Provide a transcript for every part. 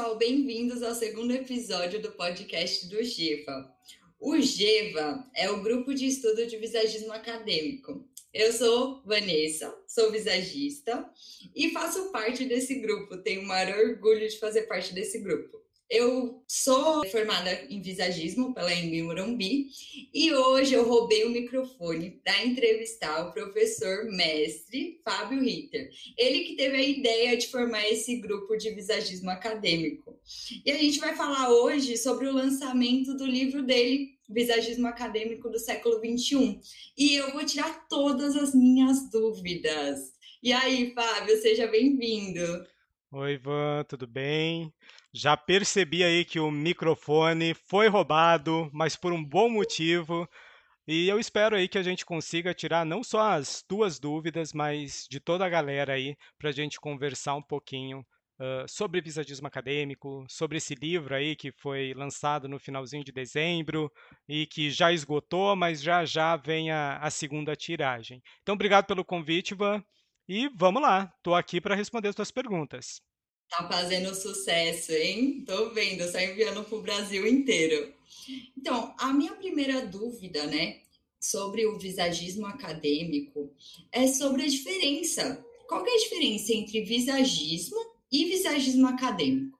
pessoal, bem-vindos ao segundo episódio do podcast do GEVA. O GEVA é o grupo de estudo de visagismo acadêmico. Eu sou Vanessa, sou visagista e faço parte desse grupo. Tenho o maior orgulho de fazer parte desse grupo. Eu sou formada em visagismo pela Embi Morumbi e hoje eu roubei o microfone para entrevistar o professor mestre Fábio Ritter. Ele que teve a ideia de formar esse grupo de visagismo acadêmico. E a gente vai falar hoje sobre o lançamento do livro dele, Visagismo Acadêmico do Século XXI. E eu vou tirar todas as minhas dúvidas. E aí, Fábio, seja bem-vindo. Oi, Ivan, tudo bem? Já percebi aí que o microfone foi roubado, mas por um bom motivo. E eu espero aí que a gente consiga tirar não só as tuas dúvidas, mas de toda a galera aí, para a gente conversar um pouquinho uh, sobre visagismo acadêmico, sobre esse livro aí que foi lançado no finalzinho de dezembro e que já esgotou, mas já já vem a, a segunda tiragem. Então, obrigado pelo convite, Ivan. E vamos lá, estou aqui para responder as tuas perguntas. Tá fazendo sucesso, hein? Tô vendo, está enviando para o Brasil inteiro. Então, a minha primeira dúvida, né, sobre o visagismo acadêmico é sobre a diferença. Qual é a diferença entre visagismo e visagismo acadêmico?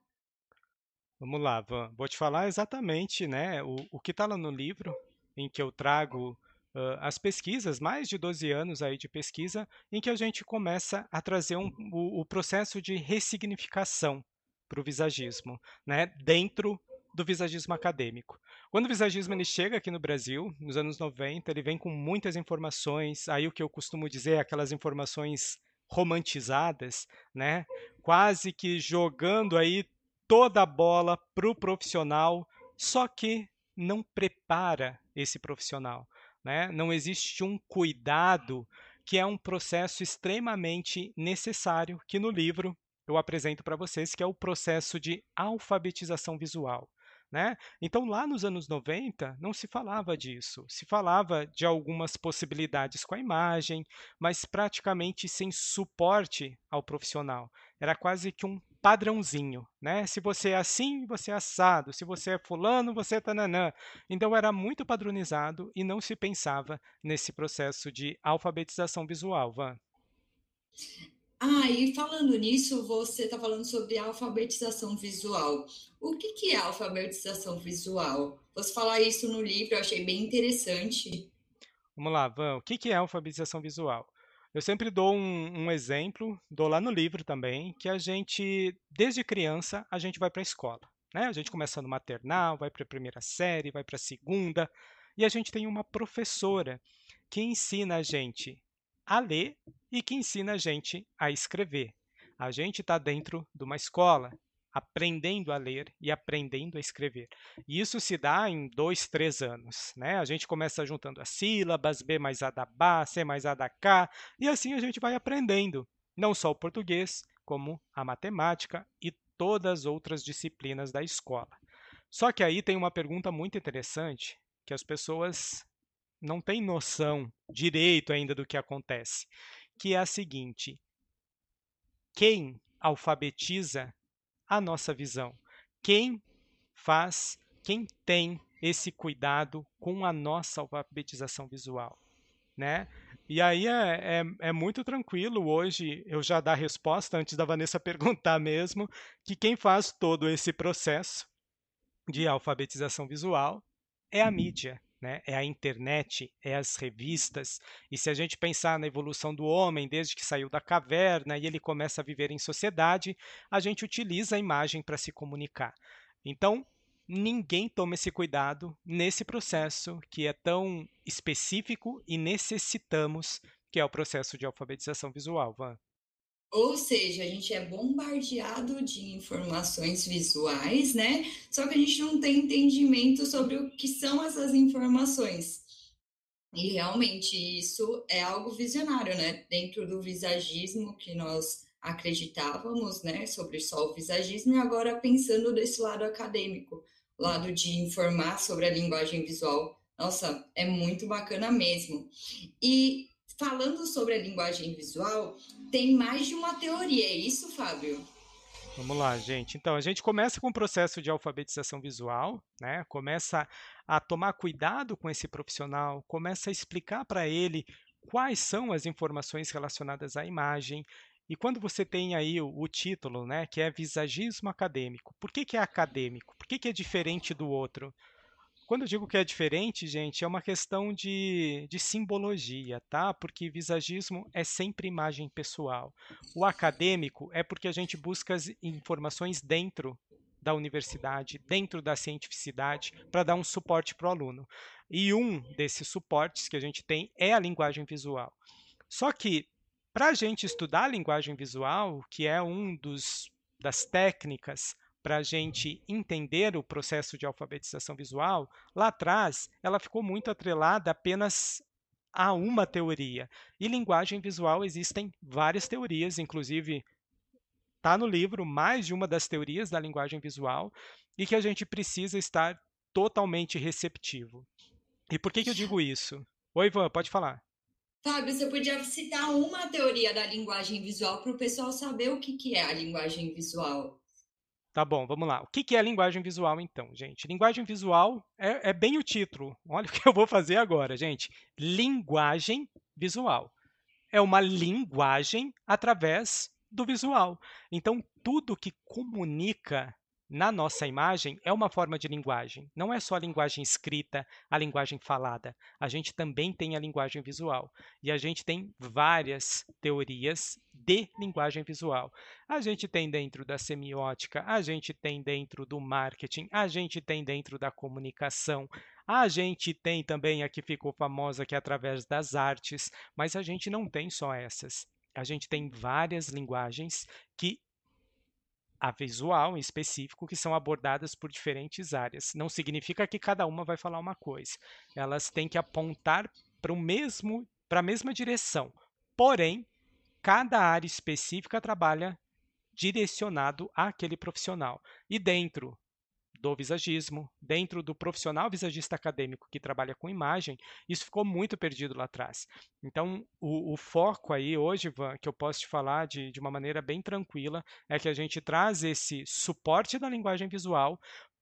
Vamos lá, Van. Vou te falar exatamente, né, o, o que está lá no livro, em que eu trago uh, as pesquisas, mais de 12 anos aí de pesquisa, em que a gente começa a trazer um, o, o processo de ressignificação para o visagismo, né, dentro do visagismo acadêmico. Quando o visagismo ele chega aqui no Brasil, nos anos 90, ele vem com muitas informações, aí o que eu costumo dizer é aquelas informações romantizadas, né? Quase que jogando aí toda a bola para o profissional, só que não prepara esse profissional. Né? Não existe um cuidado que é um processo extremamente necessário que no livro eu apresento para vocês, que é o processo de alfabetização visual. Né? Então, lá nos anos 90, não se falava disso. Se falava de algumas possibilidades com a imagem, mas praticamente sem suporte ao profissional. Era quase que um padrãozinho, né? Se você é assim, você é assado. Se você é fulano, você é tananã. Então era muito padronizado e não se pensava nesse processo de alfabetização visual, Van. Ah, e falando nisso, você está falando sobre alfabetização visual. O que, que é alfabetização visual? Você falar isso no livro, eu achei bem interessante. Vamos lá, Van. O que, que é alfabetização visual? Eu sempre dou um, um, exemplo, dou lá no livro também, que a gente, desde criança, a gente vai para a escola. Né? A gente começa no maternal, vai para a primeira série, vai para a segunda, e a gente tem uma professora que ensina a gente a ler e que ensina a gente a escrever. A gente está dentro de uma escola, aprendendo a ler e aprendendo a escrever. E isso se dá em dois, três anos. Né? A gente começa juntando as sílabas, B mais A da Bá, C mais A da K, e assim a gente vai aprendendo, não só o português, como a matemática e todas as outras disciplinas da escola. Só que aí tem uma pergunta muito interessante que as pessoas não têm noção direito ainda do que acontece, que é a seguinte: quem alfabetiza a nossa visão. Quem faz, quem tem esse cuidado com a nossa alfabetização visual, né? E aí é, é, é, muito tranquilo hoje eu já dar a resposta antes da Vanessa perguntar mesmo que quem faz todo esse processo de alfabetização visual é a mídia, né? É a internet, é as revistas. E se a gente pensar na evolução do homem desde que saiu da caverna e ele começa a viver em sociedade, a gente utiliza a imagem para se comunicar. Então, ninguém toma esse cuidado nesse processo que é tão específico e necessitamos, que é o processo de alfabetização visual, Van. Ou seja, a gente é bombardeado de informações visuais, né? Só que a gente não tem entendimento sobre o que são essas informações. E realmente isso é algo visionário, né? Dentro do visagismo que nós acreditávamos, né? Sobre só o visagismo, e agora pensando desse lado acadêmico, lado de informar sobre a linguagem visual. Nossa, é muito bacana mesmo. E falando sobre a linguagem visual, tem mais de uma teoria, é isso, Fábio? Vamos lá, gente. Então, a gente começa com o processo de alfabetização visual, né? Começa a tomar cuidado com esse profissional, começa a explicar para ele quais são as informações relacionadas à imagem. E quando você tem aí o, o título, né, que é visagismo acadêmico, por que, que é acadêmico? Por que, que é diferente do outro? Quando eu digo que é diferente, gente, é uma questão de, de simbologia, tá? Porque visagismo é sempre imagem pessoal. O acadêmico é porque a gente busca as informações dentro da universidade, dentro da cientificidade, para dar um suporte para o aluno. E um desses suportes que a gente tem é a linguagem visual. Só que, para a gente estudar a linguagem visual, que é um dos das técnicas para a gente entender o processo de alfabetização visual, lá atrás ela ficou muito atrelada apenas a uma teoria. E linguagem visual existem várias teorias, inclusive está no livro mais de uma das teorias da linguagem visual e que a gente precisa estar totalmente receptivo. E por que, que eu digo isso? Oi, Ivan, pode falar. Fábio, você podia citar uma teoria da linguagem visual para o pessoal saber o que, que é a linguagem visual. Tá bom, vamos lá. O que é linguagem visual, então, gente? Linguagem visual é, é, bem o título. Olha o que eu vou fazer agora, gente. Linguagem visual. É uma linguagem através do visual. Então, tudo que comunica na nossa imagem é uma forma de linguagem. Não é só a linguagem escrita, a linguagem falada. A gente também tem a linguagem visual. E a gente tem várias teorias de linguagem visual. A gente tem dentro da semiótica, a gente tem dentro do marketing, a gente tem dentro da comunicação, a gente tem também a que ficou famosa, que é através das artes, mas a gente não tem só essas. A gente tem várias linguagens que a visual em específico, que são abordadas por diferentes áreas. Não significa que cada uma vai falar uma coisa. Elas têm que apontar para o mesmo, para a mesma direção. Porém, cada área específica trabalha direcionado àquele profissional. E dentro do visagismo, dentro do profissional visagista acadêmico que trabalha com imagem, isso ficou muito perdido lá atrás. Então, o, o foco aí hoje, Ivan, que eu posso te falar de, de uma maneira bem tranquila, é que a gente traz esse suporte da linguagem visual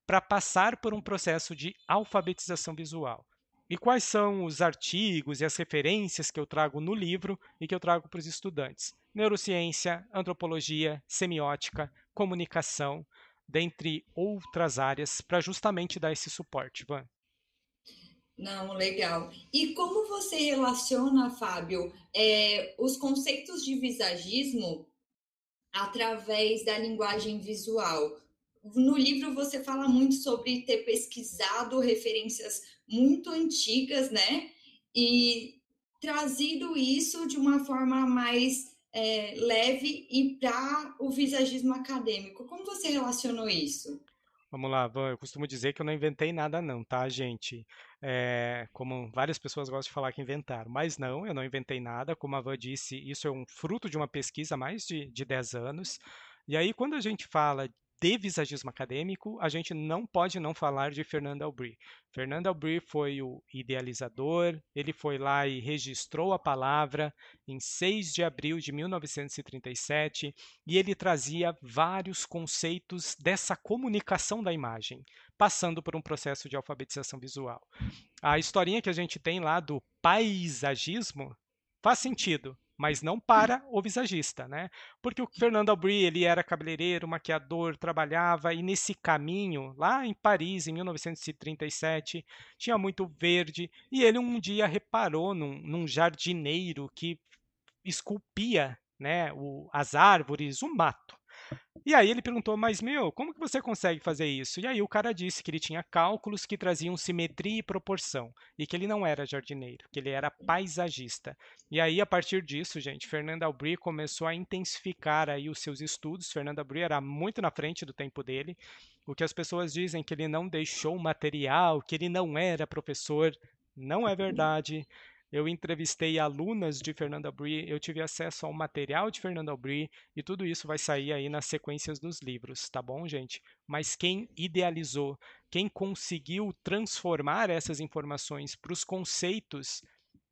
para passar por um processo de alfabetização visual. E quais são os artigos e as referências que eu trago no livro e que eu trago para os estudantes? Neurociência, antropologia, semiótica, comunicação, dentre outras áreas, para justamente dar esse suporte, Van. Não, legal. E como você relaciona, Fábio, é, os conceitos de visagismo através da linguagem visual? No livro você fala muito sobre ter pesquisado referências muito antigas, né? E trazido isso de uma forma mais é, leve e para o visagismo acadêmico. Como você relacionou isso? Vamos lá, Van, eu costumo dizer que eu não inventei nada não, tá, gente? É, como várias pessoas gostam de falar que inventaram, mas não, eu não inventei nada. Como a Van disse, isso é um fruto de uma pesquisa há mais de, de 10 anos. E aí, quando a gente fala de visagismo acadêmico, a gente não pode não falar de Fernando Albry. Fernando Albry foi o idealizador, ele foi lá e registrou a palavra em 6 de abril de 1937 e ele trazia vários conceitos dessa comunicação da imagem, passando por um processo de alfabetização visual. A historinha que a gente tem lá do paisagismo faz sentido, mas não para o visagista, né? Porque o Fernando Aubry, ele era cabeleireiro, maquiador, trabalhava e nesse caminho, lá em Paris, em 1937, tinha muito verde e ele um dia reparou num, num jardineiro que esculpia né, o, as árvores, o mato. E aí ele perguntou, mas meu, como que você consegue fazer isso? E aí o cara disse que ele tinha cálculos que traziam simetria e proporção, e que ele não era jardineiro, que ele era paisagista. E aí, a partir disso, gente, Fernando Albry começou a intensificar aí os seus estudos. Fernando Albry era muito na frente do tempo dele. O que as pessoas dizem que ele não deixou material, que ele não era professor, não é verdade. Eu entrevistei alunas de Fernando Aubry, eu tive acesso ao material de Fernando Aubry e tudo isso vai sair aí nas sequências dos livros, tá bom, gente? Mas quem idealizou, quem conseguiu transformar essas informações para os conceitos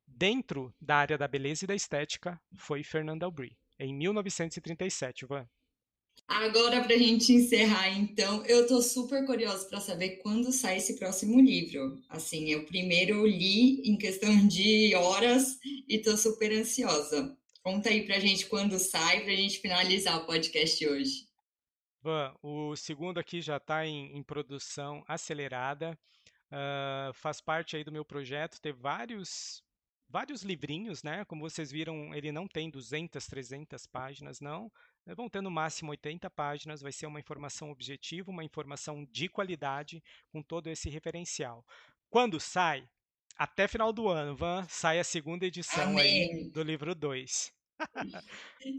dentro da área da beleza e da estética foi Fernando Aubry, em 1937, Van. Agora, para a gente encerrar, então, eu estou super curiosa para saber quando sai esse próximo livro. Assim, eu primeiro li em questão de horas e estou super ansiosa. Conta aí para a gente quando sai, para a gente finalizar o podcast hoje. Van, o segundo aqui já está em, em, produção acelerada. Uh, faz parte aí do meu projeto ter vários vários livrinhos, né? Como vocês viram, ele não tem 200, 300 páginas, não. Vão ter no máximo 80 páginas, vai ser uma informação objetiva, uma informação de qualidade com todo esse referencial. Quando sai? Até final do ano, Van, sai a segunda edição do livro 2.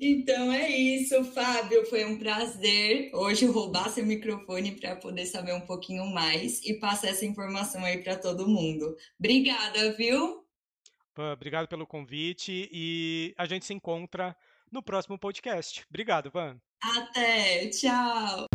então é isso, Fábio. Foi um prazer hoje roubar seu microfone para poder saber um pouquinho mais e passar essa informação aí para todo mundo. Obrigada, viu? Obrigado pelo convite e a gente se encontra no próximo podcast. Obrigado, Van. Até, tchau.